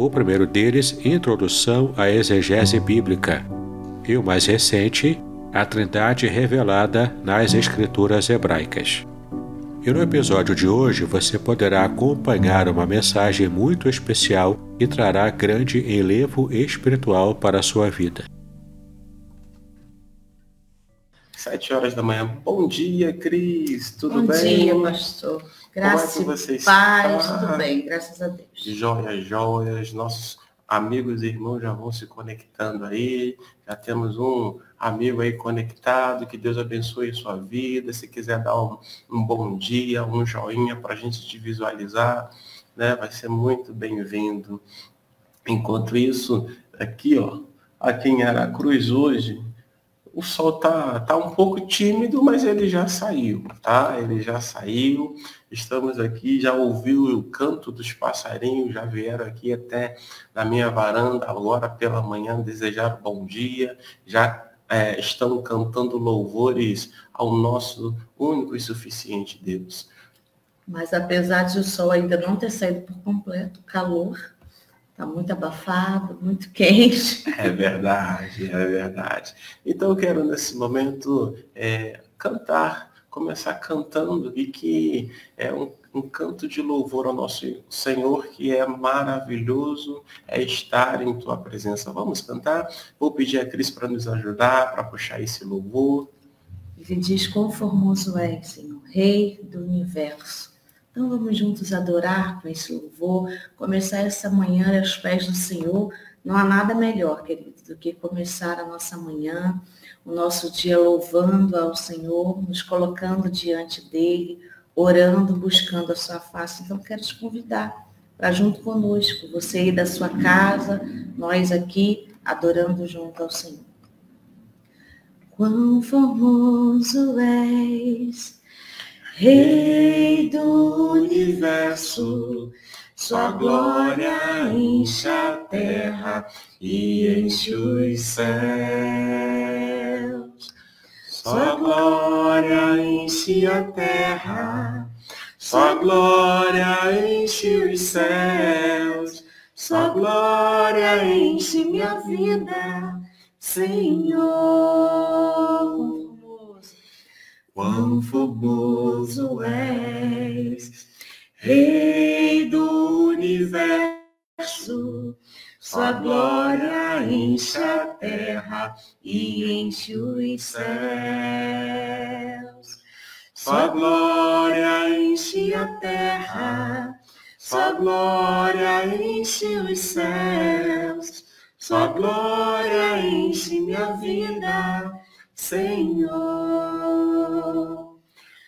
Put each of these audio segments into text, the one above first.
o primeiro deles, Introdução à Exegese Bíblica, e o mais recente, A Trindade Revelada nas Escrituras Hebraicas. E no episódio de hoje você poderá acompanhar uma mensagem muito especial e trará grande enlevo espiritual para a sua vida. Sete horas da manhã. Bom dia, Cris. Tudo Bom bem? Bom dia, pastor. Graças Como é que você paz, tudo bem, graças a Deus. Joias, joias. Nossos amigos e irmãos já vão se conectando aí. Já temos um amigo aí conectado. Que Deus abençoe a sua vida. Se quiser dar um, um bom dia, um joinha para a gente te visualizar, né? Vai ser muito bem-vindo. Enquanto isso, aqui, ó, aqui em Aracruz hoje, o sol tá, tá um pouco tímido, mas ele já saiu, tá? Ele já saiu. Estamos aqui, já ouviu o canto dos passarinhos, já vieram aqui até na minha varanda agora pela manhã desejar bom dia, já é, estão cantando louvores ao nosso único e suficiente Deus. Mas apesar de o sol ainda não ter saído por completo, calor, Está muito abafado, muito quente. É verdade, é verdade. Então eu quero nesse momento é, cantar, começar cantando e que é um, um, canto de louvor ao nosso Senhor que é maravilhoso, é estar em tua presença. Vamos cantar? Vou pedir a Cris para nos ajudar, para puxar esse louvor. Ele diz, quão formoso é, Senhor, Rei do Universo então vamos juntos adorar com esse louvor, começar essa manhã aos pés do Senhor. Não há nada melhor, querido, do que começar a nossa manhã, o nosso dia louvando ao Senhor, nos colocando diante dele, orando, buscando a sua face. Então quero te convidar para junto conosco, você aí da sua casa, nós aqui adorando junto ao Senhor. Quão formoso és, Rei do universo, sua glória enche a terra e enche os céus. Sua glória enche a terra, sua glória enche os céus. Sua glória enche minha vida, Senhor. Quão formoso és, Rei do universo, sua glória enche a terra e enche os céus. Sua glória enche a terra, sua glória enche os céus. Sua glória enche minha vida, Senhor.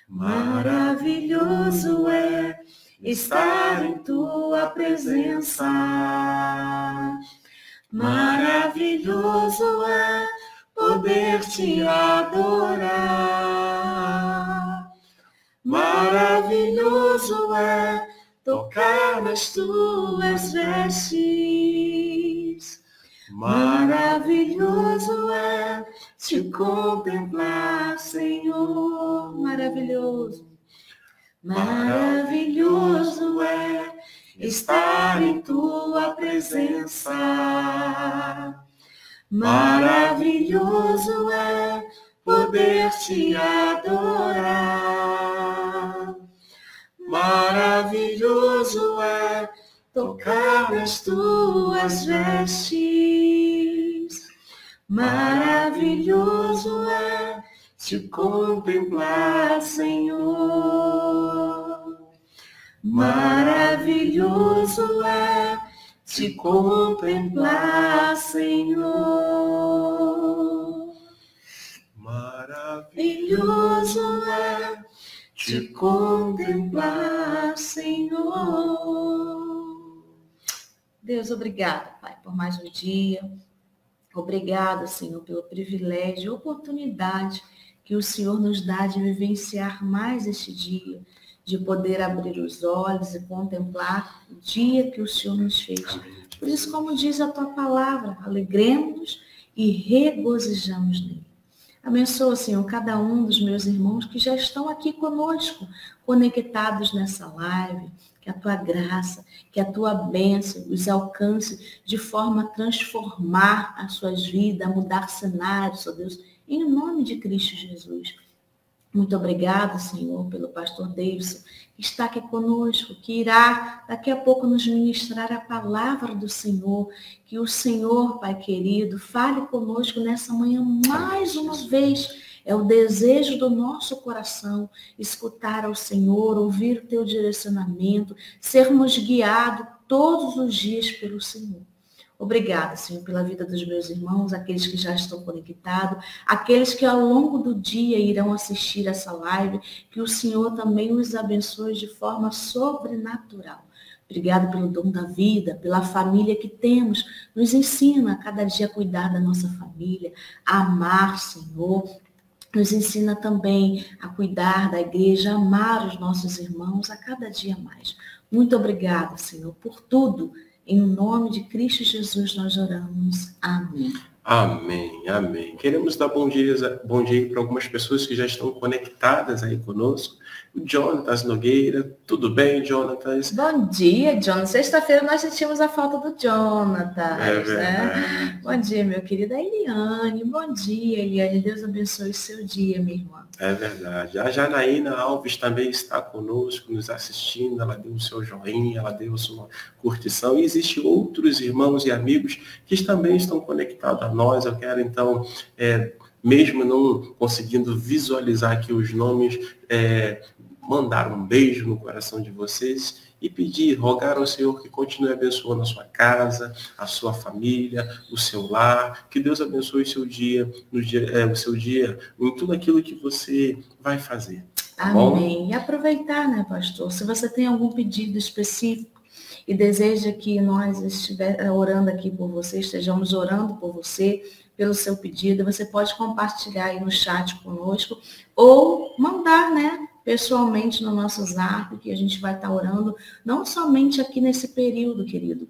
Maravilhoso é estar em tua presença. Maravilhoso é poder te adorar. Maravilhoso é tocar nas tuas vestes. Maravilhoso é te contemplar, Senhor. Maravilhoso. Maravilhoso é estar em tua presença. Maravilhoso é poder te adorar. Maravilhoso é tocar nas tuas vestes. Maravilhoso é te contemplar, Senhor. Maravilhoso é te contemplar, Senhor. Maravilhoso é te contemplar, Senhor. Deus, obrigado, Pai, por mais um dia. Obrigado, Senhor, pelo privilégio oportunidade que o Senhor nos dá de vivenciar mais este dia, de poder abrir os olhos e contemplar o dia que o Senhor nos fez. Por isso, como diz a tua palavra, alegremos-nos e regozijamos nele. Abençoa, Senhor, cada um dos meus irmãos que já estão aqui conosco, conectados nessa live. Que a tua graça, que a tua bênção os alcance de forma a transformar as suas vidas, a mudar cenários, ó Deus, em nome de Cristo Jesus. Muito obrigado, Senhor, pelo pastor Davidson, que está aqui conosco, que irá daqui a pouco nos ministrar a palavra do Senhor. Que o Senhor, Pai querido, fale conosco nessa manhã mais uma vez. É o desejo do nosso coração escutar ao Senhor, ouvir o teu direcionamento, sermos guiados todos os dias pelo Senhor. Obrigada, Senhor, pela vida dos meus irmãos, aqueles que já estão conectados, aqueles que ao longo do dia irão assistir essa live, que o Senhor também os abençoe de forma sobrenatural. Obrigado pelo dom da vida, pela família que temos. Nos ensina a cada dia a cuidar da nossa família, a amar, Senhor. Nos ensina também a cuidar da igreja, a amar os nossos irmãos a cada dia mais. Muito obrigada, Senhor, por tudo em nome de Cristo Jesus nós oramos. Amém. Amém, amém. Queremos dar bom dia, bom dia para algumas pessoas que já estão conectadas aí conosco. O Jonatas Nogueira, tudo bem, Jonatas? Bom dia, Jonatas. Sexta-feira nós sentimos a falta do Jonatas, é né? Bom dia, meu querido. A Eliane, bom dia, Eliane. Deus abençoe o seu dia, minha irmã. É verdade. A Janaína Alves também está conosco, nos assistindo. Ela deu o seu joinha, ela deu a sua curtição. E existem outros irmãos e amigos que também estão conectados a nós. Eu quero, então, é, mesmo não conseguindo visualizar aqui os nomes, é, mandar um beijo no coração de vocês e pedir, rogar ao Senhor que continue abençoando a sua casa, a sua família, o seu lar, que Deus abençoe o seu dia, dia é, o seu dia, em tudo aquilo que você vai fazer. Tá Amém. Bom? E aproveitar, né, pastor? Se você tem algum pedido específico e deseja que nós estiver orando aqui por você, estejamos orando por você, pelo seu pedido, você pode compartilhar aí no chat conosco ou mandar, né, pessoalmente no nosso zap, que a gente vai estar orando, não somente aqui nesse período, querido,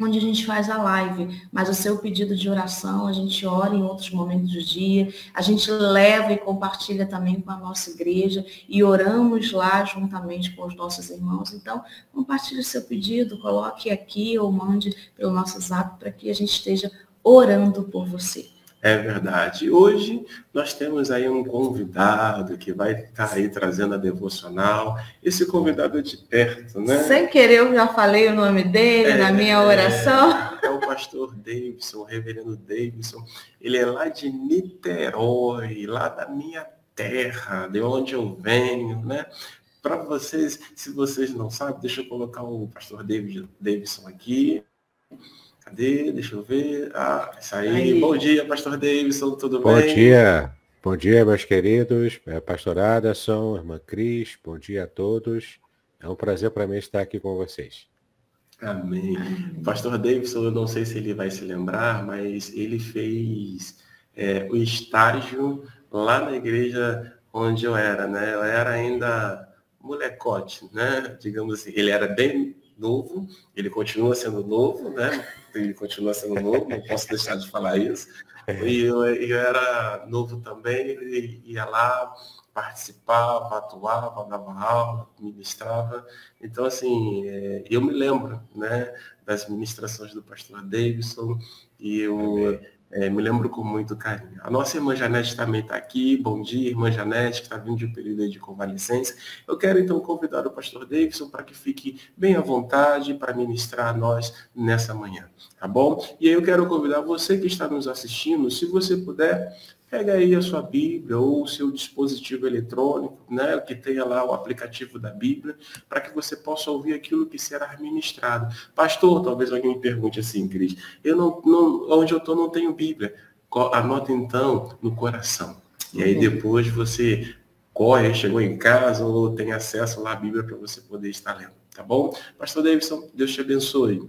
onde a gente faz a live, mas o seu pedido de oração, a gente ora em outros momentos do dia, a gente leva e compartilha também com a nossa igreja e oramos lá juntamente com os nossos irmãos. Então, compartilhe o seu pedido, coloque aqui ou mande pelo nosso zap para que a gente esteja orando por você. É verdade. Hoje nós temos aí um convidado que vai estar aí trazendo a devocional. Esse convidado é de perto, né? Sem querer, eu já falei o nome dele é, na minha oração. É, é, o pastor Davidson, o reverendo Davidson. Ele é lá de Niterói, lá da minha terra, de onde eu venho, né? Para vocês, se vocês não sabem, deixa eu colocar o pastor David, Davidson aqui. Cadê? Deixa eu ver. Ah, isso aí. aí. Bom dia, pastor Davidson, tudo bom bem? Bom dia. Bom dia, meus queridos. É, pastor Adason, irmã Cris, bom dia a todos. É um prazer para mim estar aqui com vocês. Amém. Amém. Pastor Davidson, eu não sei se ele vai se lembrar, mas ele fez é, o estágio lá na igreja onde eu era, né? Eu era ainda molecote, né? Digamos assim, ele era bem novo, ele continua sendo novo, né? Ele continua sendo novo, não posso deixar de falar isso. E eu, eu era novo também, ele ia lá, participava, atuava, dava aula, ministrava. Então, assim, é, eu me lembro né, das ministrações do pastor Davidson e eu é, me lembro com muito carinho. A nossa irmã Janete também está aqui. Bom dia, irmã Janete, que está vindo de um período de convalescência. Eu quero então convidar o pastor Davidson para que fique bem à vontade para ministrar a nós nessa manhã, tá bom? E aí eu quero convidar você que está nos assistindo, se você puder, Pega aí a sua Bíblia ou o seu dispositivo eletrônico, né, que tenha lá o aplicativo da Bíblia, para que você possa ouvir aquilo que será ministrado. Pastor, talvez alguém me pergunte assim, Cris, eu não, não onde eu estou não tenho Bíblia. Anota então no coração. E aí depois você corre, chegou em casa ou tem acesso lá à Bíblia para você poder estar lendo, tá bom? Pastor Davidson, Deus te abençoe.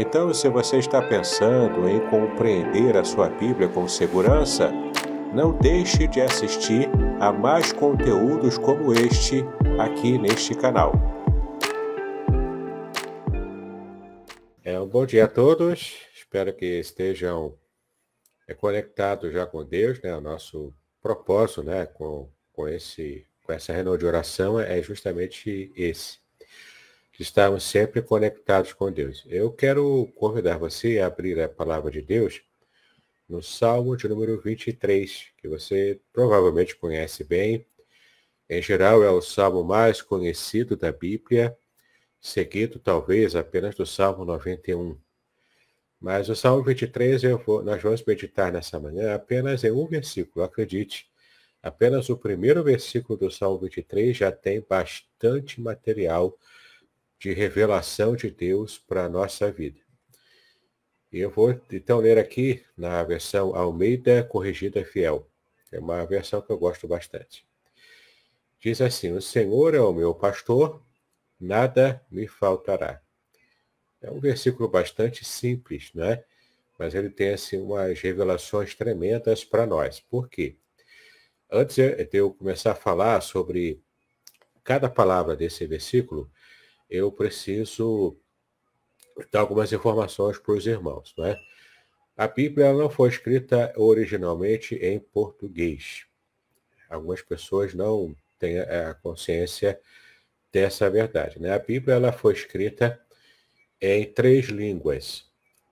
Então, se você está pensando em compreender a sua Bíblia com segurança, não deixe de assistir a mais conteúdos como este aqui neste canal. É um bom dia a todos. Espero que estejam é, conectados já com Deus, né? O nosso propósito, né? Com, com esse com essa reunião de oração é justamente esse estarmos sempre conectados com Deus. Eu quero convidar você a abrir a palavra de Deus no Salmo de número 23, que você provavelmente conhece bem. Em geral, é o salmo mais conhecido da Bíblia, seguido talvez apenas do Salmo 91. Mas o Salmo 23, eu vou, nós vamos meditar nessa manhã apenas em um versículo, acredite. Apenas o primeiro versículo do Salmo 23 já tem bastante material de revelação de Deus para a nossa vida. Eu vou então ler aqui na versão Almeida Corrigida Fiel. É uma versão que eu gosto bastante. Diz assim: O Senhor é o meu pastor, nada me faltará. É um versículo bastante simples, né? Mas ele tem assim umas revelações tremendas para nós. Por quê? Antes de eu começar a falar sobre cada palavra desse versículo, eu preciso dar algumas informações para os irmãos. Não é? A Bíblia não foi escrita originalmente em português. Algumas pessoas não têm a consciência dessa verdade. Né? A Bíblia ela foi escrita em três línguas.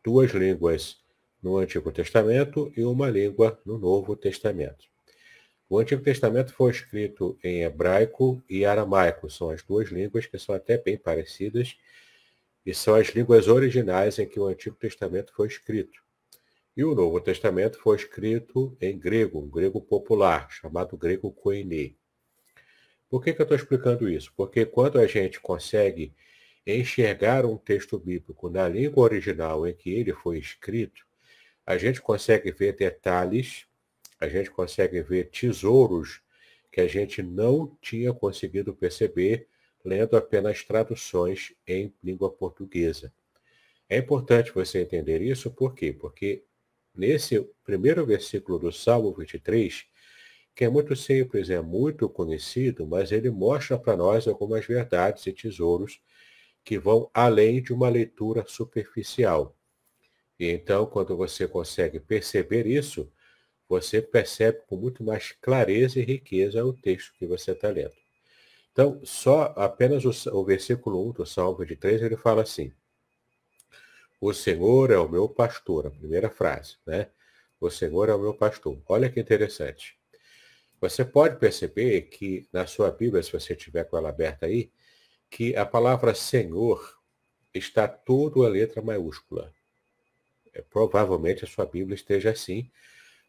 Duas línguas no Antigo Testamento e uma língua no Novo Testamento. O Antigo Testamento foi escrito em hebraico e aramaico, são as duas línguas que são até bem parecidas e são as línguas originais em que o Antigo Testamento foi escrito. E o Novo Testamento foi escrito em grego, um grego popular, chamado grego koiné. Por que, que eu estou explicando isso? Porque quando a gente consegue enxergar um texto bíblico na língua original em que ele foi escrito, a gente consegue ver detalhes a gente consegue ver tesouros que a gente não tinha conseguido perceber lendo apenas traduções em língua portuguesa. É importante você entender isso, por quê? Porque nesse primeiro versículo do Salmo 23, que é muito simples, é muito conhecido, mas ele mostra para nós algumas verdades e tesouros que vão além de uma leitura superficial. E então, quando você consegue perceber isso, você percebe com muito mais clareza e riqueza o texto que você está lendo. Então, só apenas o, o versículo 1 do Salmo de 3, ele fala assim, o Senhor é o meu pastor, a primeira frase, né? O Senhor é o meu pastor. Olha que interessante. Você pode perceber que na sua Bíblia, se você tiver com ela aberta aí, que a palavra Senhor está tudo a letra maiúscula. É, provavelmente a sua Bíblia esteja assim,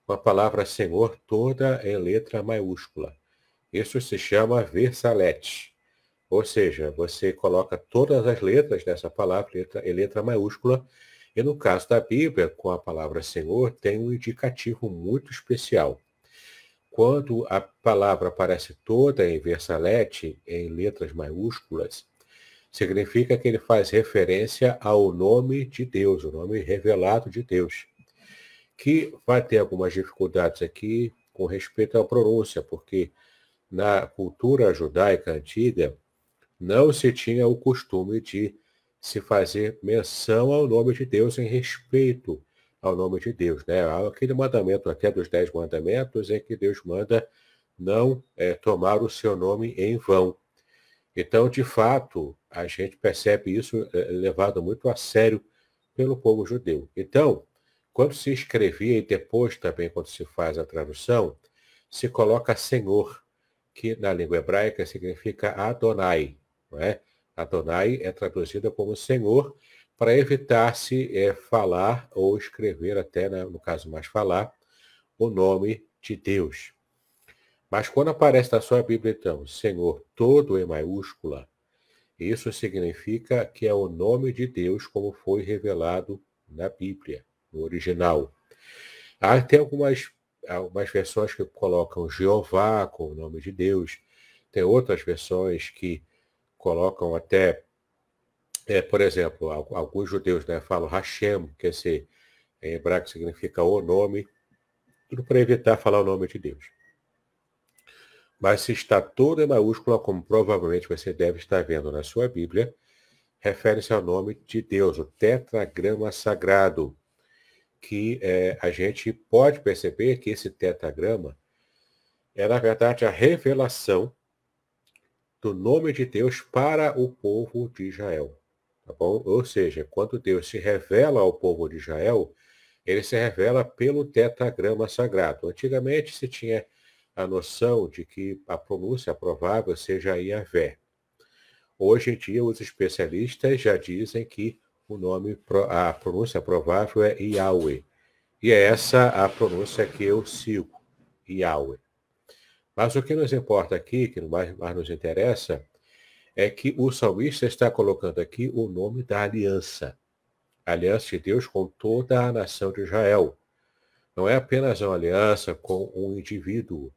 com a palavra Senhor toda em letra maiúscula. Isso se chama versalete. Ou seja, você coloca todas as letras dessa palavra letra, em letra maiúscula, e no caso da Bíblia, com a palavra Senhor, tem um indicativo muito especial. Quando a palavra aparece toda em versalete, em letras maiúsculas, significa que ele faz referência ao nome de Deus, o nome revelado de Deus que vai ter algumas dificuldades aqui com respeito à pronúncia, porque na cultura judaica antiga não se tinha o costume de se fazer menção ao nome de Deus em respeito ao nome de Deus. Né? Aquele mandamento até dos dez mandamentos é que Deus manda não é, tomar o seu nome em vão. Então, de fato, a gente percebe isso é, levado muito a sério pelo povo judeu. Então, quando se escrevia e depois também quando se faz a tradução, se coloca Senhor, que na língua hebraica significa Adonai. Não é? Adonai é traduzida como Senhor, para evitar-se é, falar ou escrever, até né, no caso mais falar, o nome de Deus. Mas quando aparece na sua Bíblia, então, Senhor todo em maiúscula, isso significa que é o nome de Deus como foi revelado na Bíblia, original. Há até algumas, algumas versões que colocam Jeová com o nome de Deus. Tem outras versões que colocam até, é, por exemplo, alguns judeus né, falam Hashem, que esse, em hebraico significa o nome, tudo para evitar falar o nome de Deus. Mas se está toda em maiúscula, como provavelmente você deve estar vendo na sua Bíblia, refere-se ao nome de Deus, o tetragrama sagrado, que é, a gente pode perceber que esse tetragrama é, na verdade, a revelação do nome de Deus para o povo de Israel. Tá bom? Ou seja, quando Deus se revela ao povo de Israel, ele se revela pelo tetragrama sagrado. Antigamente se tinha a noção de que a pronúncia provável seja Iavé. Hoje em dia, os especialistas já dizem que o nome, a pronúncia provável é Yahweh. E é essa a pronúncia que eu sigo, Yahweh. Mas o que nos importa aqui, que mais, mais nos interessa, é que o salmista está colocando aqui o nome da aliança. A aliança de Deus com toda a nação de Israel. Não é apenas uma aliança com um indivíduo,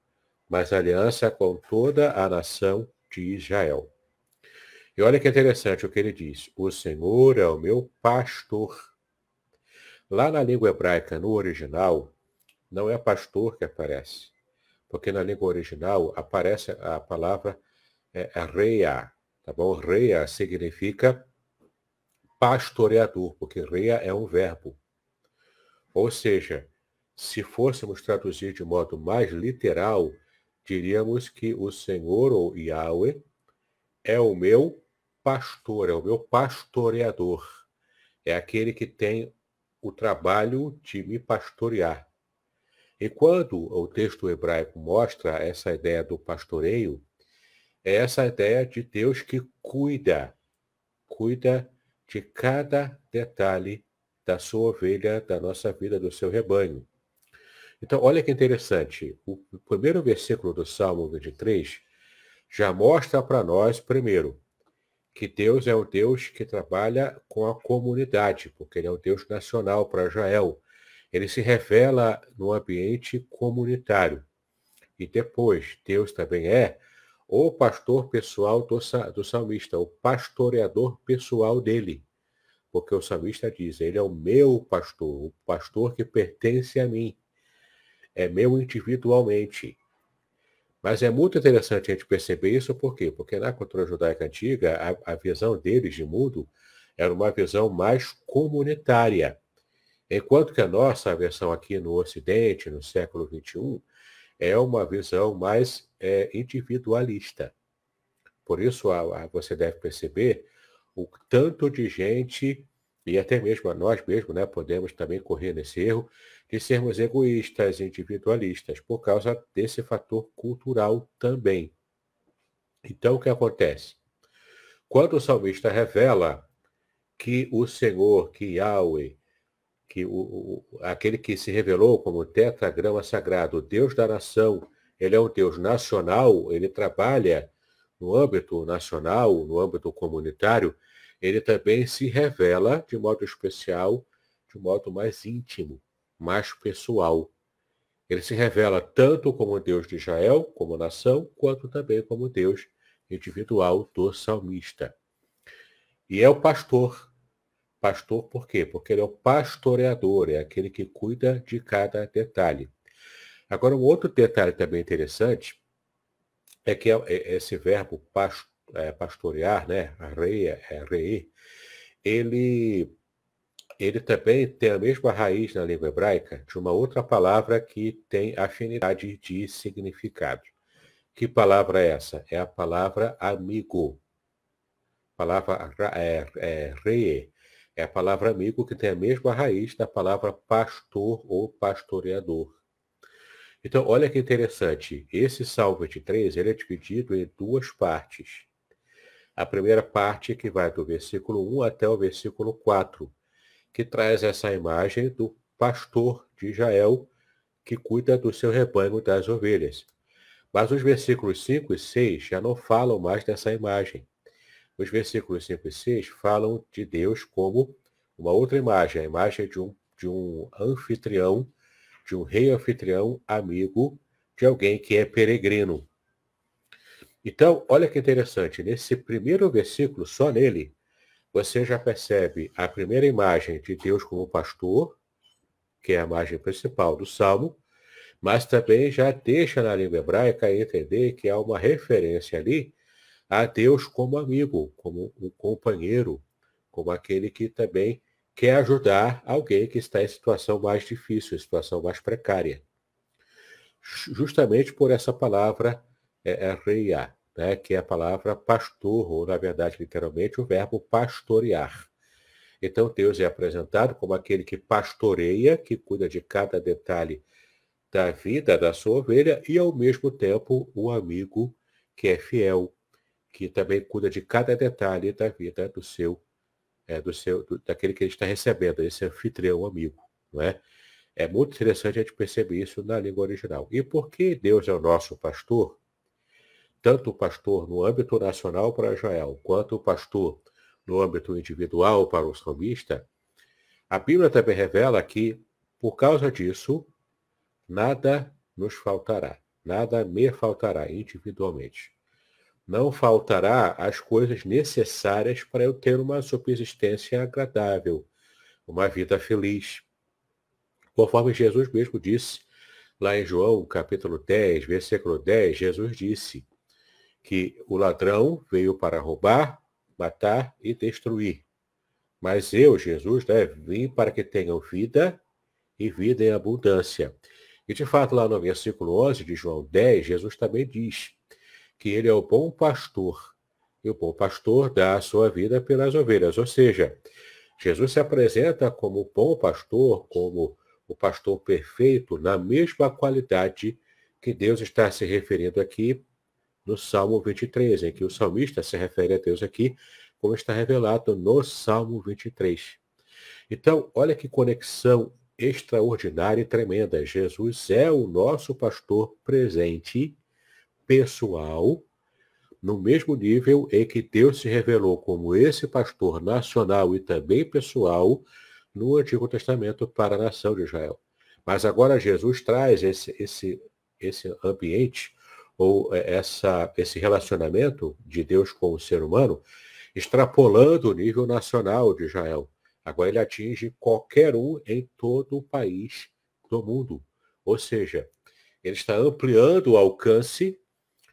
mas aliança com toda a nação de Israel. E olha que interessante o que ele diz: O Senhor é o meu pastor. Lá na língua hebraica, no original, não é pastor que aparece, porque na língua original aparece a palavra é, reia, tá bom? Reia significa pastoreador, porque reia é um verbo. Ou seja, se fôssemos traduzir de modo mais literal, diríamos que o Senhor, ou Yahweh, é o meu pastor, é o meu pastoreador. É aquele que tem o trabalho de me pastorear. E quando o texto hebraico mostra essa ideia do pastoreio, é essa ideia de Deus que cuida, cuida de cada detalhe da sua ovelha, da nossa vida, do seu rebanho. Então, olha que interessante. O primeiro versículo do Salmo 23 já mostra para nós, primeiro, que Deus é o Deus que trabalha com a comunidade, porque ele é o Deus nacional para Israel. Ele se revela no ambiente comunitário. E depois, Deus também é o pastor pessoal do, do salmista, o pastoreador pessoal dele. Porque o salmista diz, ele é o meu pastor, o pastor que pertence a mim é meu individualmente. Mas é muito interessante a gente perceber isso, por quê? Porque na cultura judaica antiga, a, a visão deles de mundo era uma visão mais comunitária. Enquanto que a nossa versão aqui no Ocidente, no século XXI, é uma visão mais é, individualista. Por isso, a, a, você deve perceber o tanto de gente, e até mesmo nós mesmos, né, podemos também correr nesse erro, de sermos egoístas, individualistas, por causa desse fator cultural também. Então, o que acontece? Quando o salmista revela que o Senhor, que Yahweh, que o, o, aquele que se revelou como tetragrama sagrado, Deus da nação, ele é um Deus nacional, ele trabalha no âmbito nacional, no âmbito comunitário, ele também se revela de modo especial, de modo mais íntimo mais pessoal. Ele se revela tanto como Deus de Israel, como nação, quanto também como Deus individual do salmista. E é o pastor. Pastor por quê? Porque ele é o pastoreador, é aquele que cuida de cada detalhe. Agora, um outro detalhe também interessante é que é, é, esse verbo é, pastorear, né, reia, rei, ele ele também tem a mesma raiz na língua hebraica de uma outra palavra que tem afinidade de significado. Que palavra é essa? É a palavra amigo. Palavra é, é. É a palavra amigo que tem a mesma raiz da palavra pastor ou pastoreador. Então, olha que interessante. Esse Salmo 23 ele é dividido em duas partes. A primeira parte que vai do versículo 1 até o versículo 4 que traz essa imagem do pastor de Israel que cuida do seu rebanho das ovelhas. Mas os versículos 5 e 6 já não falam mais dessa imagem. Os versículos 5 e 6 falam de Deus como uma outra imagem, a imagem de um, de um anfitrião, de um rei anfitrião amigo, de alguém que é peregrino. Então, olha que interessante, nesse primeiro versículo, só nele, você já percebe a primeira imagem de Deus como pastor, que é a imagem principal do Salmo, mas também já deixa na língua hebraica entender que há uma referência ali a Deus como amigo, como um companheiro, como aquele que também quer ajudar alguém que está em situação mais difícil, em situação mais precária. Justamente por essa palavra é, é reiá né, que é a palavra pastor, ou na verdade, literalmente, o verbo pastorear. Então, Deus é apresentado como aquele que pastoreia, que cuida de cada detalhe da vida da sua ovelha e, ao mesmo tempo, o amigo que é fiel, que também cuida de cada detalhe da vida do seu, é, do seu, do, daquele que ele está recebendo, esse anfitrião amigo, não é? É muito interessante a gente perceber isso na língua original. E por que Deus é o nosso pastor? Tanto o pastor no âmbito nacional para Israel, quanto o pastor no âmbito individual para o salmista, a Bíblia também revela que, por causa disso, nada nos faltará, nada me faltará individualmente. Não faltará as coisas necessárias para eu ter uma subsistência agradável, uma vida feliz. Conforme Jesus mesmo disse, lá em João, capítulo 10, versículo 10, Jesus disse: que o ladrão veio para roubar, matar e destruir. Mas eu, Jesus, né, vim para que tenham vida e vida em abundância. E de fato, lá no versículo 11 de João 10, Jesus também diz que ele é o bom pastor. E o bom pastor dá a sua vida pelas ovelhas. Ou seja, Jesus se apresenta como o bom pastor, como o pastor perfeito, na mesma qualidade que Deus está se referindo aqui no Salmo 23, em que o salmista se refere a Deus aqui, como está revelado no Salmo 23. Então, olha que conexão extraordinária e tremenda. Jesus é o nosso pastor presente, pessoal, no mesmo nível em que Deus se revelou como esse pastor nacional e também pessoal no Antigo Testamento para a nação de Israel. Mas agora Jesus traz esse, esse, esse ambiente ou é, essa, esse relacionamento de Deus com o ser humano, extrapolando o nível nacional de Israel. Agora ele atinge qualquer um em todo o país do mundo. Ou seja, ele está ampliando o alcance,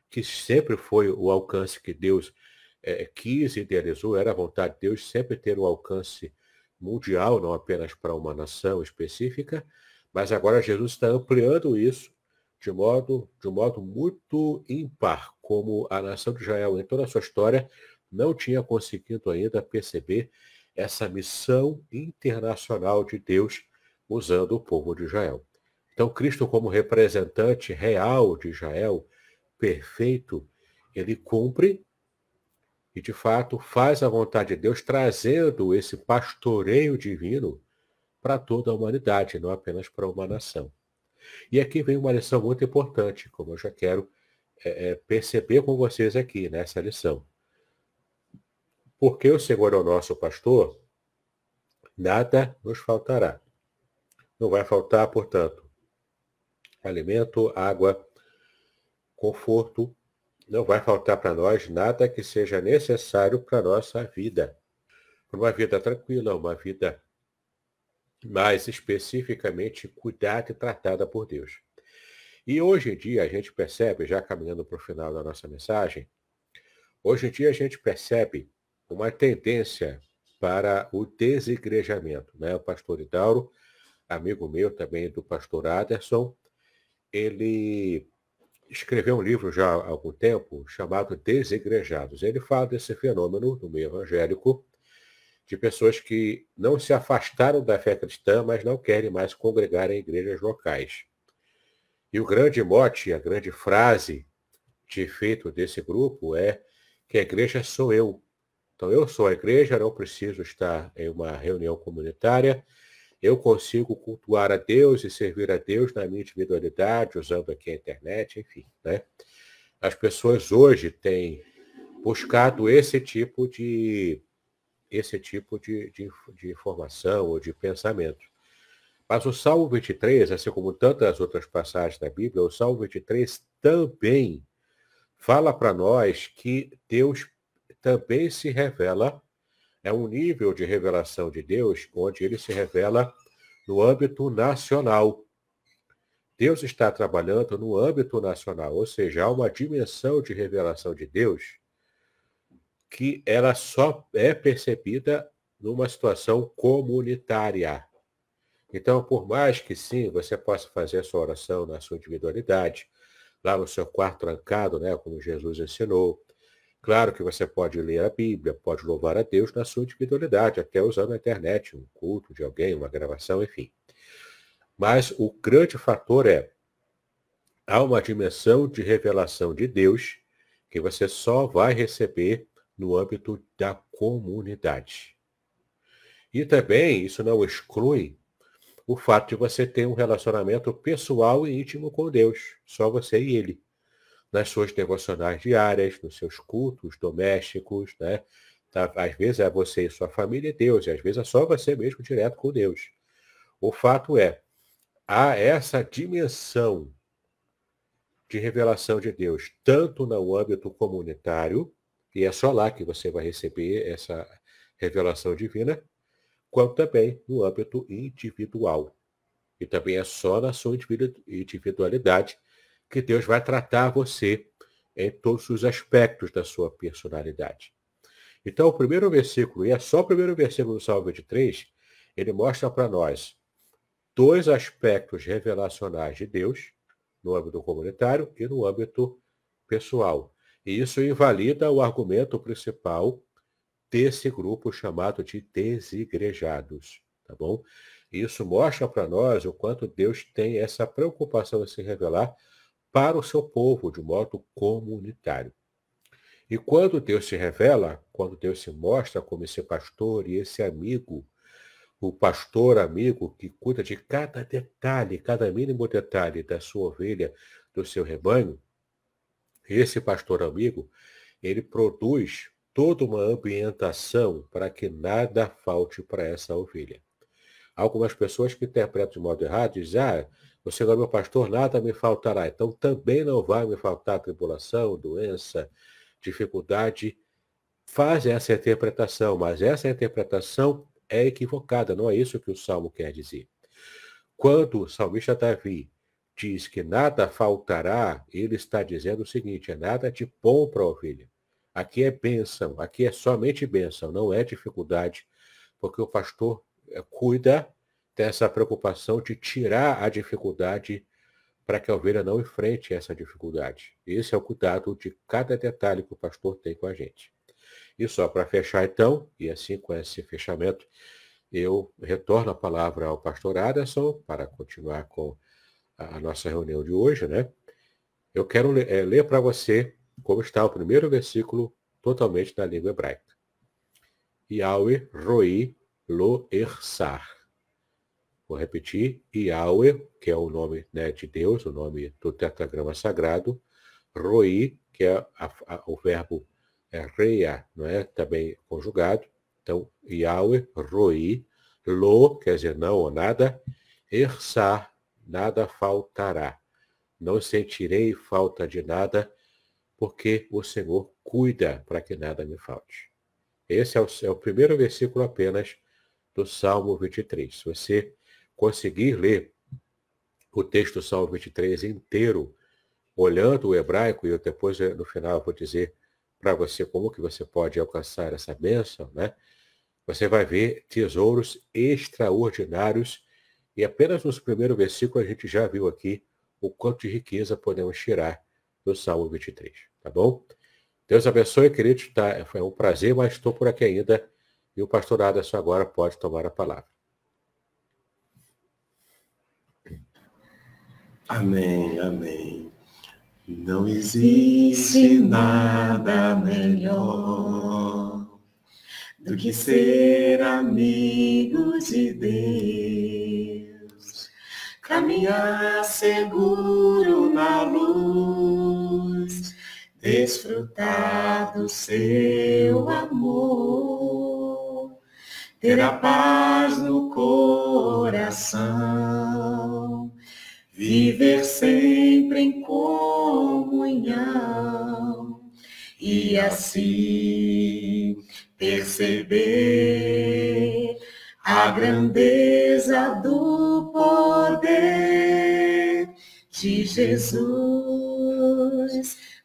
que sempre foi o alcance que Deus é, quis e idealizou, era a vontade de Deus sempre ter um alcance mundial, não apenas para uma nação específica, mas agora Jesus está ampliando isso de modo, de modo muito ímpar, como a nação de Israel em toda a sua história não tinha conseguido ainda perceber essa missão internacional de Deus usando o povo de Israel. Então, Cristo, como representante real de Israel, perfeito, ele cumpre e, de fato, faz a vontade de Deus, trazendo esse pastoreio divino para toda a humanidade, não apenas para uma nação. E aqui vem uma lição muito importante, como eu já quero é, é, perceber com vocês aqui nessa lição. Porque o Senhor é o nosso pastor, nada nos faltará. Não vai faltar, portanto, alimento, água, conforto, não vai faltar para nós nada que seja necessário para a nossa vida. Para uma vida tranquila, uma vida mais especificamente cuidada e tratada por Deus. E hoje em dia a gente percebe, já caminhando para o final da nossa mensagem, hoje em dia a gente percebe uma tendência para o desigrejamento. Né? O pastor Idauro, amigo meu também do pastor Aderson, ele escreveu um livro já há algum tempo chamado Desigrejados. Ele fala desse fenômeno no meio evangélico de pessoas que não se afastaram da fé cristã, mas não querem mais congregar em igrejas locais. E o grande mote, a grande frase de efeito desse grupo é que a igreja sou eu. Então eu sou a igreja, não preciso estar em uma reunião comunitária, eu consigo cultuar a Deus e servir a Deus na minha individualidade, usando aqui a internet, enfim. Né? As pessoas hoje têm buscado esse tipo de esse tipo de, de, de informação ou de pensamento. Mas o Salmo 23, assim como tantas outras passagens da Bíblia, o Salmo 23 também fala para nós que Deus também se revela é um nível de revelação de Deus onde ele se revela no âmbito nacional. Deus está trabalhando no âmbito nacional, ou seja, há uma dimensão de revelação de Deus que ela só é percebida numa situação comunitária. Então, por mais que sim, você possa fazer a sua oração na sua individualidade, lá no seu quarto trancado, né, como Jesus ensinou, Claro que você pode ler a Bíblia, pode louvar a Deus na sua individualidade, até usando a internet, um culto de alguém, uma gravação, enfim. Mas o grande fator é há uma dimensão de revelação de Deus que você só vai receber no âmbito da comunidade. E também isso não exclui o fato de você ter um relacionamento pessoal e íntimo com Deus, só você e ele nas suas devocionais diárias, nos seus cultos domésticos, né? Tá? Às vezes é você e sua família e Deus, e às vezes é só você mesmo direto com Deus. O fato é, há essa dimensão de revelação de Deus, tanto no âmbito comunitário, e é só lá que você vai receber essa revelação divina, quanto também no âmbito individual. E também é só na sua individualidade que Deus vai tratar você em todos os aspectos da sua personalidade. Então, o primeiro versículo, e é só o primeiro versículo do Salmo 23, ele mostra para nós dois aspectos revelacionais de Deus, no âmbito comunitário e no âmbito pessoal. E isso invalida o argumento principal desse grupo chamado de desigrejados, tá bom? Isso mostra para nós o quanto Deus tem essa preocupação em se revelar para o seu povo de modo comunitário. E quando Deus se revela, quando Deus se mostra como esse pastor e esse amigo, o pastor amigo que cuida de cada detalhe, cada mínimo detalhe da sua ovelha, do seu rebanho, esse pastor amigo, ele produz toda uma ambientação para que nada falte para essa ovelha. Algumas pessoas que interpretam de modo errado dizem, ah, o Senhor é meu pastor, nada me faltará. Então também não vai me faltar tribulação, doença, dificuldade. Faz essa interpretação, mas essa interpretação é equivocada, não é isso que o Salmo quer dizer. Quando o salmista Davi diz que nada faltará, ele está dizendo o seguinte, é nada de bom para a ovelha. Aqui é bênção, aqui é somente bênção, não é dificuldade, porque o pastor eh, cuida tem essa preocupação de tirar a dificuldade para que a ovelha não enfrente essa dificuldade. Esse é o cuidado de cada detalhe que o pastor tem com a gente. E só para fechar então, e assim com esse fechamento, eu retorno a palavra ao pastor Aderson para continuar com a nossa reunião de hoje, né? Eu quero ler, é, ler para você como está o primeiro versículo totalmente na língua hebraica. Yahweh roi lo ersar. Vou repetir, Yahweh, que é o nome né, de Deus, o nome do tetragrama sagrado, Roi, que é a, a, o verbo é, reia, não é? também conjugado. Então, Yahweh, Roi, Lo, quer dizer não ou nada, Ersar, nada faltará. Não sentirei falta de nada, porque o Senhor cuida para que nada me falte. Esse é o, é o primeiro versículo apenas do Salmo 23. Se você conseguir ler o texto do Salmo 23 inteiro, olhando o hebraico, e eu depois no final vou dizer para você como que você pode alcançar essa bênção, né? você vai ver tesouros extraordinários. E apenas nos primeiros versículos a gente já viu aqui o quanto de riqueza podemos tirar do Salmo 23. Tá bom? Deus abençoe, querido. Tá, foi um prazer, mas estou por aqui ainda. E o pastor Aderson agora pode tomar a palavra. Amém, amém. Não existe nada melhor do que ser amigo de Deus, caminhar seguro na luz, desfrutar do seu amor, ter a paz no coração, viver sempre em comunhão e assim perceber a grandeza do poder de Jesus,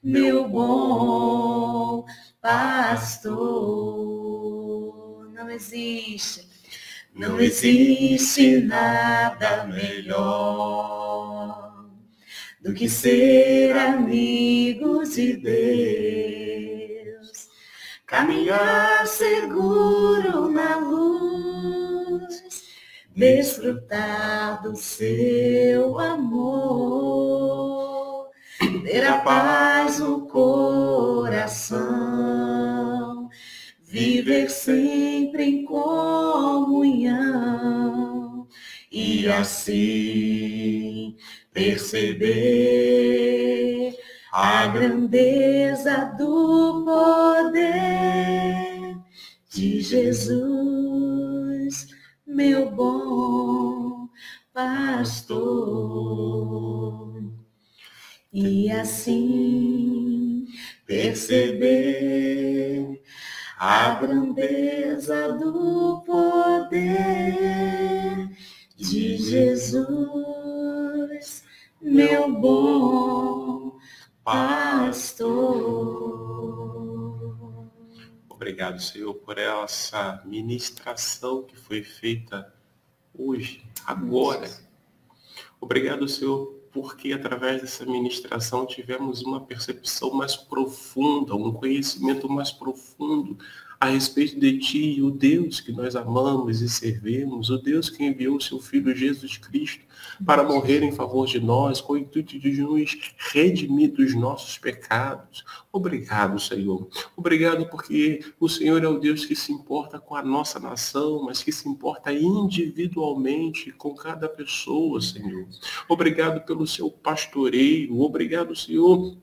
meu bom pastor. Não existe, não existe nada melhor do que ser amigos de Deus caminhar seguro na luz, desfrutar do seu amor, ter a paz no coração, viver sempre em comunhão e assim perceber a grandeza do poder de Jesus, meu bom pastor. E assim perceber a grandeza do poder de Jesus, meu bom pastor. Obrigado, Senhor, por essa ministração que foi feita hoje, agora. Obrigado, Senhor, porque através dessa ministração tivemos uma percepção mais profunda, um conhecimento mais profundo a respeito de Ti, o Deus que nós amamos e servimos, o Deus que enviou o Seu Filho Jesus Cristo para morrer em favor de nós, com o intuito de nos redimir dos nossos pecados. Obrigado, Senhor. Obrigado porque o Senhor é o Deus que se importa com a nossa nação, mas que se importa individualmente com cada pessoa, Senhor. Obrigado pelo seu pastoreio. Obrigado, Senhor,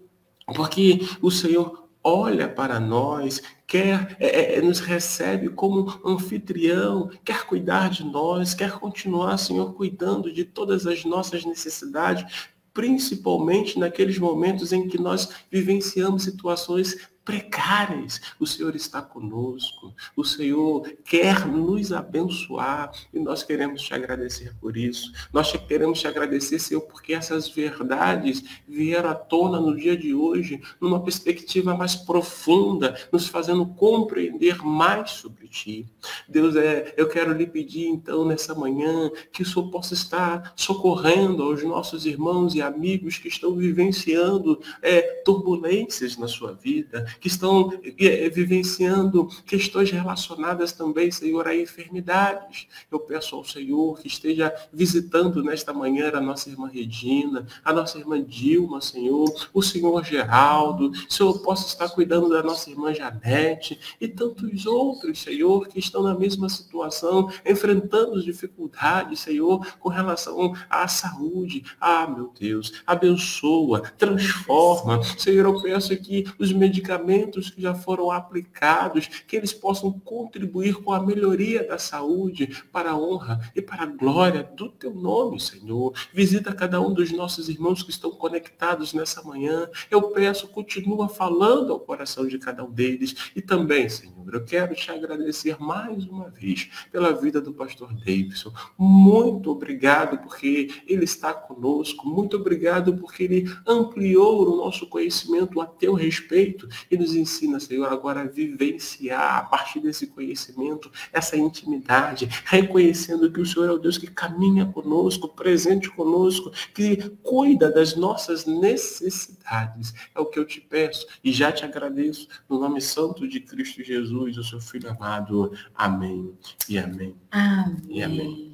porque o Senhor olha para nós, quer é, é, nos recebe como anfitrião, quer cuidar de nós, quer continuar, Senhor, cuidando de todas as nossas necessidades, principalmente naqueles momentos em que nós vivenciamos situações precárias. O Senhor está conosco. O Senhor quer nos abençoar e nós queremos te agradecer por isso. Nós queremos te agradecer, Senhor, porque essas verdades vieram à tona no dia de hoje, numa perspectiva mais profunda, nos fazendo compreender mais sobre ti. Deus, é, eu quero lhe pedir então nessa manhã que o Senhor possa estar socorrendo aos nossos irmãos e amigos que estão vivenciando é, turbulências na sua vida, que estão é, vivenciando questões relacionadas também, Senhor, a enfermidades. Eu peço ao Senhor que esteja visitando nesta manhã a nossa irmã Regina, a nossa irmã Dilma, Senhor, o Senhor Geraldo, Senhor possa estar cuidando da nossa irmã Janete e tantos outros, Senhor, que estão na mesma situação, enfrentando dificuldades, Senhor, com relação à saúde. Ah, meu Deus, abençoa, transforma. Senhor, eu peço que os medicamentos que já foram aplicados, que eles possam contribuir com a melhoria da saúde para a honra e para a glória do teu nome, Senhor. Visita cada um dos nossos irmãos que estão conectados nessa manhã. Eu peço, continua falando ao coração de cada um deles. E também, Senhor, eu quero te agradecer mais uma vez pela vida do pastor Davidson. Muito obrigado porque ele está conosco. Muito obrigado porque ele ampliou o nosso conhecimento a teu respeito e nos ensina, Senhor, agora a vivenciar a partir desse conhecimento, essa intimidade, reconhecendo que o Senhor é o Deus que caminha conosco, presente conosco, que cuida das nossas necessidades. É o que eu te peço e já te agradeço no nome santo de Cristo Jesus, o seu Filho amado. Amém e amém. Amém. E amém.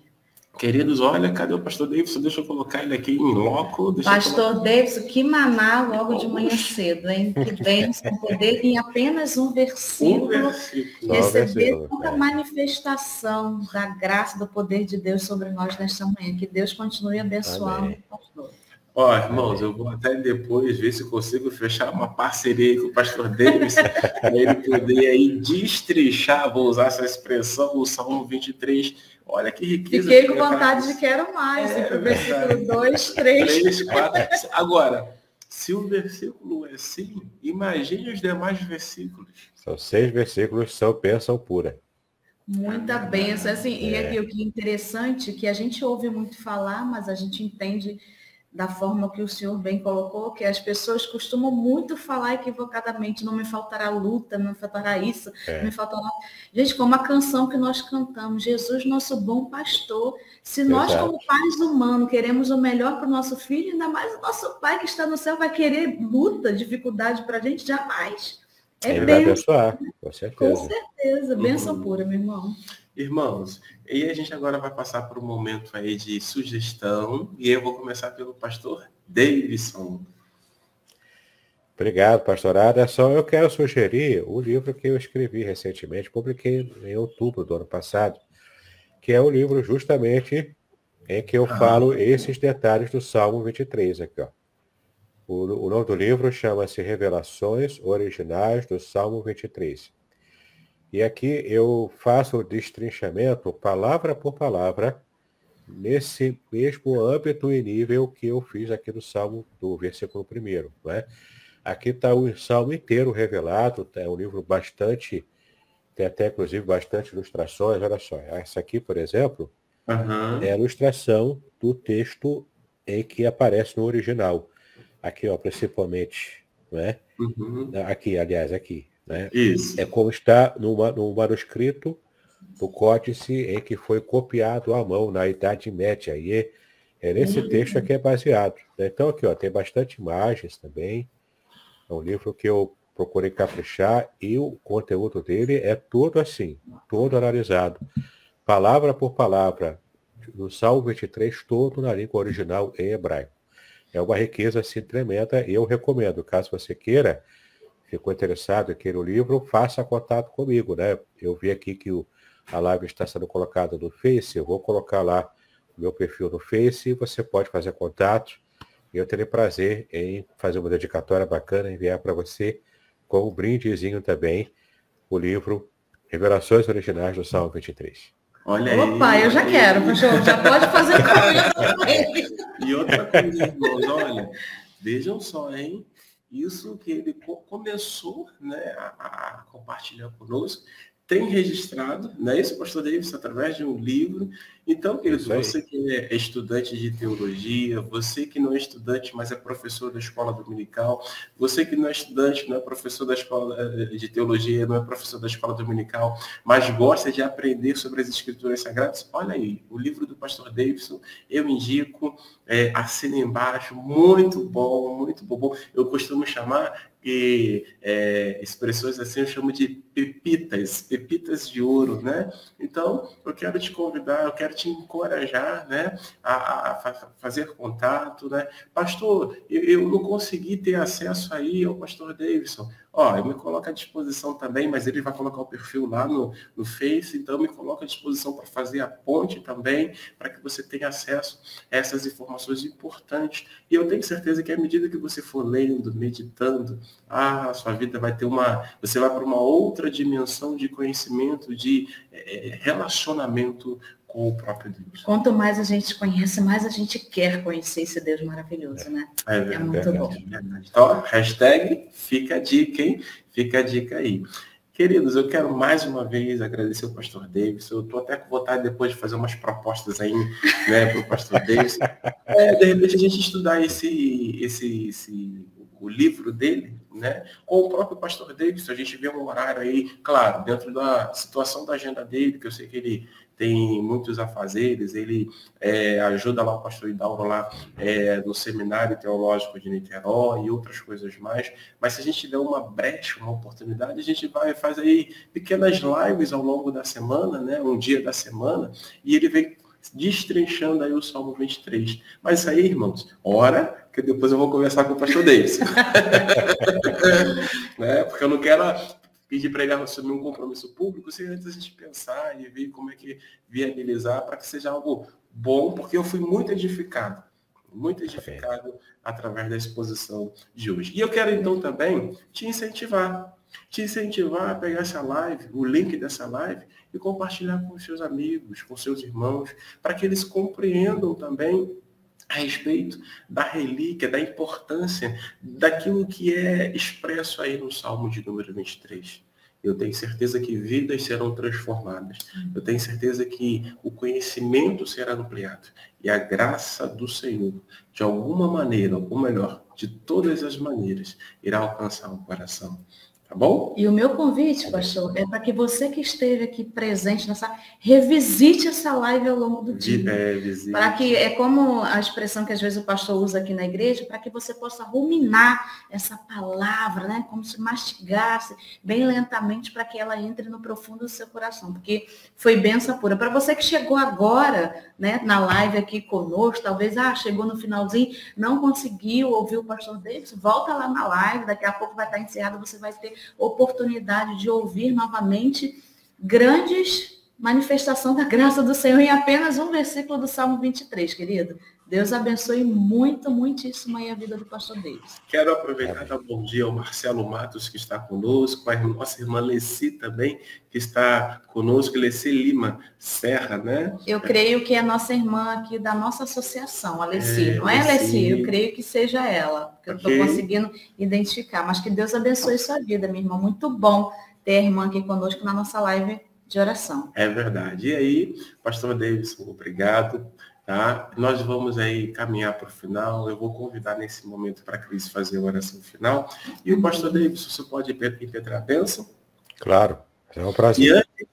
Queridos, olha, cadê o pastor Davidson? Deixa eu colocar ele aqui em loco. pastor Davidson, que maná logo de manhã cedo, hein? Que bênção poder em apenas um versículo, um versículo. receber toda a manifestação da graça, do poder de Deus sobre nós nesta manhã. Que Deus continue abençoando o pastor. Ó, irmãos, eu vou até depois ver se consigo fechar uma parceria com o pastor Davis, para ele poder aí destrichar, vou usar essa expressão, o Salmo 23. Olha que riqueza. Fiquei com vontade de quero mais, é, o versículo 2, 3. 3, 4. Agora, se o versículo é assim, imagine os demais versículos. São seis versículos, são bênção pura. Muita bênção. Assim, é. E aqui o que é interessante, que a gente ouve muito falar, mas a gente entende da forma que o senhor bem colocou, que as pessoas costumam muito falar equivocadamente, não me faltará luta, não me faltará isso, é. não me faltará... Gente, como a canção que nós cantamos, Jesus, nosso bom pastor, se nós, como pais humanos, queremos o melhor para o nosso filho, ainda mais o nosso pai que está no céu vai querer luta, dificuldade para a gente, jamais. É Ele vai abençoar, com certeza. Com certeza, bênção uhum. pura, meu irmão. Irmãos, e a gente agora vai passar por um momento aí de sugestão, e eu vou começar pelo pastor Davidson. Obrigado, pastor Aderson. Eu quero sugerir o livro que eu escrevi recentemente, publiquei em outubro do ano passado, que é o livro justamente em que eu ah. falo esses detalhes do Salmo 23 aqui, ó. O, o nome do livro chama-se Revelações Originais do Salmo 23. E aqui eu faço o destrinchamento, palavra por palavra, nesse mesmo âmbito e nível que eu fiz aqui no Salmo, do versículo primeiro. Né? Aqui está o Salmo inteiro revelado, é um livro bastante, tem até inclusive bastante ilustrações. Olha só, essa aqui, por exemplo, uhum. é a ilustração do texto em que aparece no original. Aqui, ó, principalmente, né? Uhum. Aqui, aliás, aqui. Né? Isso. É como está no, no manuscrito do códice em que foi copiado à mão na Idade Média. E é, nesse uhum. texto que é baseado. Né? Então aqui ó, tem bastante imagens também. É um livro que eu procurei caprichar e o conteúdo dele é todo assim, todo analisado. Palavra por palavra, no Salmo 23, todo na língua original em hebraico. É uma riqueza assim tremenda e eu recomendo, caso você queira, ficou interessado em querer o livro, faça contato comigo, né? Eu vi aqui que o, a live está sendo colocada no Face, eu vou colocar lá o meu perfil no Face e você pode fazer contato. E eu terei prazer em fazer uma dedicatória bacana, enviar para você com um brindezinho também o livro Revelações Originais do Salmo 23. Olha aí. Opa, eu já quero, Pachô, já pode fazer comigo. e outra coisa, irmãos, olha, vejam só, hein? Isso que ele começou né, a, a compartilhar conosco, tem registrado, né, isso, pastor Davis, através de um livro. Então, querido, você que é estudante de teologia, você que não é estudante, mas é professor da escola dominical, você que não é estudante, não é professor da escola eh, de teologia, não é professor da escola dominical, mas gosta de aprender sobre as escrituras sagradas, olha aí, o livro do pastor Davidson, eu indico, é, assina embaixo, muito bom, muito bom. Eu costumo chamar e é, expressões assim eu chamo de pepitas, pepitas de ouro, né? Então, eu quero te convidar, eu quero te encorajar, né, a, a fazer contato, né? Pastor, eu, eu, não consegui ter acesso aí ao pastor Davidson. Ó, eu me coloco à disposição também, mas ele vai colocar o perfil lá no, no Face, então me coloco à disposição para fazer a ponte também, para que você tenha acesso a essas informações importantes. E eu tenho certeza que à medida que você for lendo, meditando, ah, a sua vida vai ter uma. Você vai para uma outra dimensão de conhecimento, de é, relacionamento com o próprio Deus. Quanto mais a gente conhece, mais a gente quer conhecer esse Deus maravilhoso, né? É, é, é muito bom. É então, hashtag fica a dica, hein? Fica a dica aí. Queridos, eu quero mais uma vez agradecer o pastor Davis. Eu estou até com vontade depois de fazer umas propostas aí né, para o pastor Davis. É, de repente a gente estudar esse, esse, esse, o livro dele, né? Com o próprio pastor Davis, a gente vê um horário aí, claro, dentro da situação da agenda dele, que eu sei que ele tem muitos afazeres, ele é, ajuda lá o pastor Idauro lá é, no Seminário Teológico de Niterói e outras coisas mais. Mas se a gente der uma brecha, uma oportunidade, a gente vai fazer aí pequenas lives ao longo da semana, né? Um dia da semana, e ele vem destrinchando aí o Salmo 23. Mas isso aí, irmãos, ora, que depois eu vou conversar com o pastor Davis. né? Porque eu não quero pedir para ele assumir um compromisso público sem antes a gente pensar e ver como é que viabilizar para que seja algo bom, porque eu fui muito edificado, muito edificado através da exposição de hoje. E eu quero então também te incentivar, te incentivar a pegar essa live, o link dessa live, e compartilhar com seus amigos, com seus irmãos, para que eles compreendam também a respeito da relíquia, da importância daquilo que é expresso aí no Salmo de número 23. Eu tenho certeza que vidas serão transformadas. Eu tenho certeza que o conhecimento será ampliado. E a graça do Senhor, de alguma maneira, ou melhor, de todas as maneiras, irá alcançar o coração. Tá bom? E o meu convite, pastor, é para que você que esteve aqui presente nessa, revisite essa live ao longo do dia. É, para que, é como a expressão que às vezes o pastor usa aqui na igreja, para que você possa ruminar essa palavra, né? Como se mastigasse bem lentamente para que ela entre no profundo do seu coração. Porque foi benção pura. Para você que chegou agora, né, na live aqui conosco, talvez, ah, chegou no finalzinho, não conseguiu ouvir o pastor Davis, volta lá na live, daqui a pouco vai estar encerrado, você vai ter oportunidade de ouvir novamente grandes manifestação da graça do Senhor em apenas um versículo do Salmo 23, querido. Deus abençoe muito, muitíssimo aí a vida do pastor Davis. Quero aproveitar e dar um bom dia ao Marcelo Matos, que está conosco, a nossa irmã Leci também, que está conosco, Leci Lima Serra, né? Eu creio que é a nossa irmã aqui da nossa associação, a Leci. É, não é, Leci? Eu creio que seja ela, porque okay. eu estou conseguindo identificar. Mas que Deus abençoe sua vida, minha irmã. Muito bom ter a irmã aqui conosco na nossa live de oração. É verdade. E aí, pastor Davidson, obrigado Tá? Nós vamos aí caminhar para o final. Eu vou convidar nesse momento para a Cris fazer a oração final. E o pastor David, você pode impetrar a bênção? Claro, é um prazer. E antes,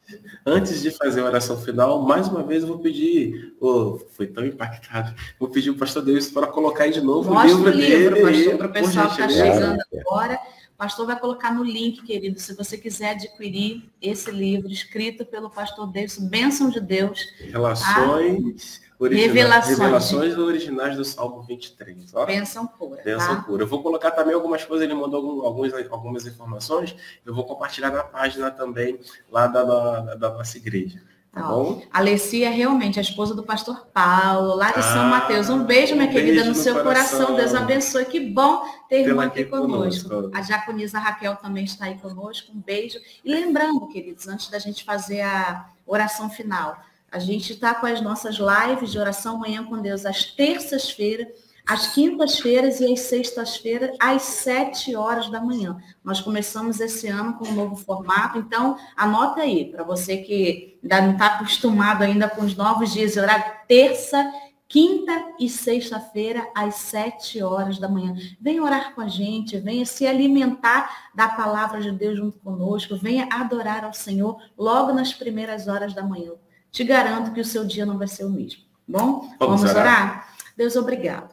antes, de fazer a oração final, mais uma vez eu vou pedir, oh, foi tão impactado, vou pedir o pastor David para colocar aí de novo Mostra o livro, livro dele. para o pessoal que está chegando agora. O pastor vai colocar no link, querido, se você quiser adquirir esse livro escrito pelo pastor Davis, Bênção de Deus. Relações. Tá? Revelações. Revelações originais do Salmo 23. Ó. Bênção pura. Bênção tá? pura. Eu vou colocar também algumas coisas, ele mandou alguns, algumas informações, eu vou compartilhar na página também lá da, da, da nossa igreja. Tá bom? A Alessia é realmente a esposa do pastor Paulo, lá de ah, São Mateus. Um beijo, minha um querida, beijo no, no seu coração. coração. Deus abençoe. Que bom ter irmã aqui conosco. conosco. A diaconisa Raquel também está aí conosco. Um beijo. E lembrando, queridos, antes da gente fazer a oração final, a gente está com as nossas lives de oração Manhã com Deus às terças-feiras, às quintas-feiras e às sextas-feiras, às sete horas da manhã. Nós começamos esse ano com um novo formato, então anota aí, para você que ainda não está acostumado ainda com os novos dias de horário, terça, quinta e sexta-feira, às sete horas da manhã. Venha orar com a gente, venha se alimentar da palavra de Deus junto conosco, venha adorar ao Senhor logo nas primeiras horas da manhã te garanto que o seu dia não vai ser o mesmo. Bom, vamos, vamos orar? orar? Deus, obrigado.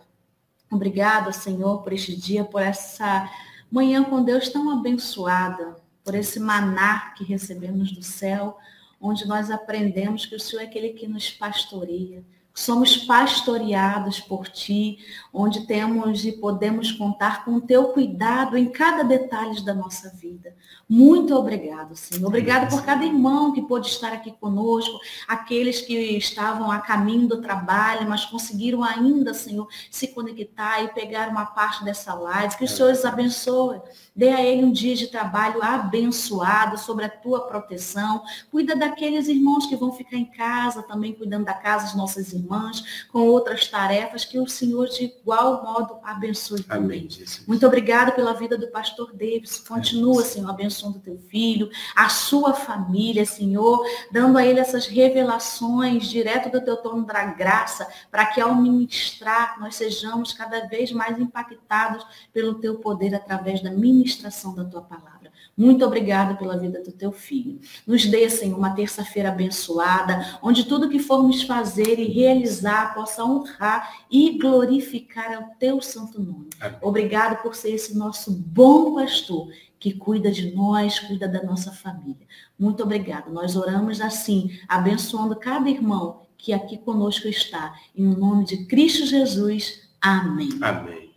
Obrigado, Senhor, por este dia, por essa manhã com Deus tão abençoada, por esse maná que recebemos do céu, onde nós aprendemos que o Senhor é aquele que nos pastoreia, somos pastoreados por ti, onde temos e podemos contar com o teu cuidado em cada detalhe da nossa vida. Muito obrigado, Senhor. Obrigado por cada irmão que pôde estar aqui conosco, aqueles que estavam a caminho do trabalho, mas conseguiram ainda, Senhor, se conectar e pegar uma parte dessa live. Que o Senhor os abençoe. Dê a ele um dia de trabalho abençoado sobre a tua proteção. Cuida daqueles irmãos que vão ficar em casa também, cuidando da casa, dos nossos irmãos irmãs com outras tarefas, que o Senhor de igual modo abençoe também. Amém, Muito obrigado pela vida do pastor Davis. Continua, Senhor, abençoando teu filho, a sua família, Senhor, dando a ele essas revelações direto do teu trono da graça, para que ao ministrar nós sejamos cada vez mais impactados pelo teu poder através da ministração da tua palavra. Muito obrigada pela vida do teu filho. Nos dê, Senhor, uma terça-feira abençoada, onde tudo que formos fazer e realizar possa honrar e glorificar o teu santo nome. Amém. Obrigado por ser esse nosso bom pastor que cuida de nós, cuida da nossa família. Muito obrigado. Nós oramos assim, abençoando cada irmão que aqui conosco está. Em nome de Cristo Jesus. Amém. Amém.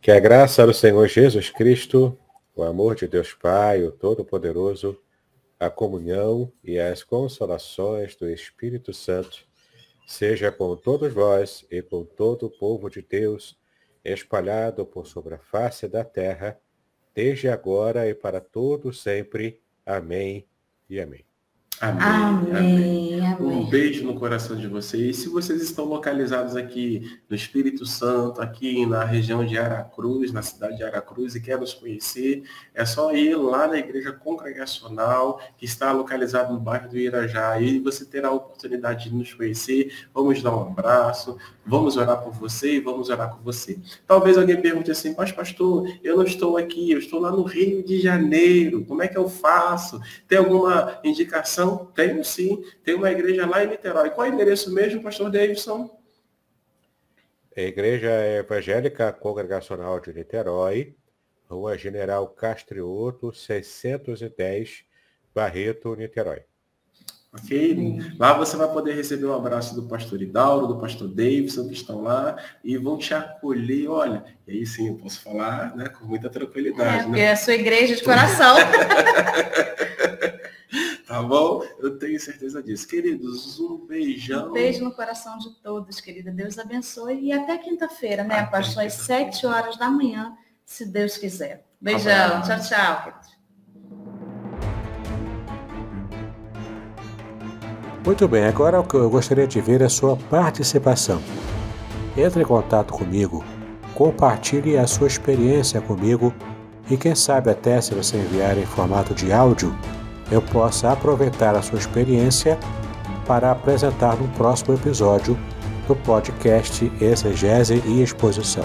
Que a graça do Senhor Jesus Cristo o amor de Deus Pai, o Todo-Poderoso, a comunhão e as consolações do Espírito Santo, seja com todos vós e com todo o povo de Deus, espalhado por sobre a face da terra, desde agora e para todo sempre. Amém e amém. Amém. Amém. Amém. Um beijo no coração de vocês. Se vocês estão localizados aqui no Espírito Santo, aqui na região de Aracruz, na cidade de Aracruz, e quer nos conhecer, é só ir lá na igreja congregacional, que está localizada no bairro do Irajá, e você terá a oportunidade de nos conhecer. Vamos dar um abraço, vamos orar por você e vamos orar com você. Talvez alguém pergunte assim, mas pastor, eu não estou aqui, eu estou lá no Rio de Janeiro, como é que eu faço? Tem alguma indicação? Não, tenho sim. Tem uma igreja lá em Niterói. Qual é o endereço mesmo, pastor Davidson? A Igreja Evangélica Congregacional de Niterói, Rua General Castrioto, 610, Barreto, Niterói. Ok? Lá você vai poder receber um abraço do pastor Hidauro, do pastor Davidson, que estão lá, e vão te acolher, olha, e aí sim eu posso falar né, com muita tranquilidade. É, porque né? é a sua igreja de coração. Tá bom? Eu tenho certeza disso. Queridos, um beijão. Um beijo no coração de todos, querida. Deus abençoe. E até quinta-feira, né, até pastor? Às sete horas da manhã, se Deus quiser. Beijão. Tchau, tchau. Muito bem, agora o que eu gostaria de ver é a sua participação. Entre em contato comigo, compartilhe a sua experiência comigo e quem sabe até se você enviar em formato de áudio, eu possa aproveitar a sua experiência para apresentar no próximo episódio do podcast Exegese e Exposição.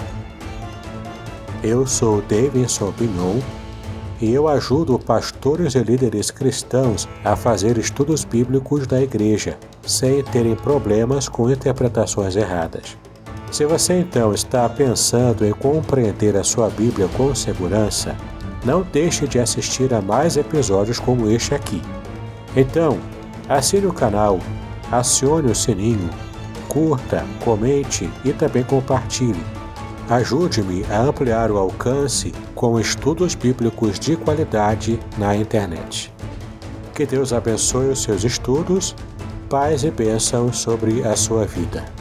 Eu sou Davidson Bignon e eu ajudo pastores e líderes cristãos a fazer estudos bíblicos da igreja, sem terem problemas com interpretações erradas. Se você então está pensando em compreender a sua Bíblia com segurança, não deixe de assistir a mais episódios como este aqui. Então, assine o canal, acione o sininho, curta, comente e também compartilhe. Ajude-me a ampliar o alcance com estudos bíblicos de qualidade na internet. Que Deus abençoe os seus estudos, paz e bênçãos sobre a sua vida.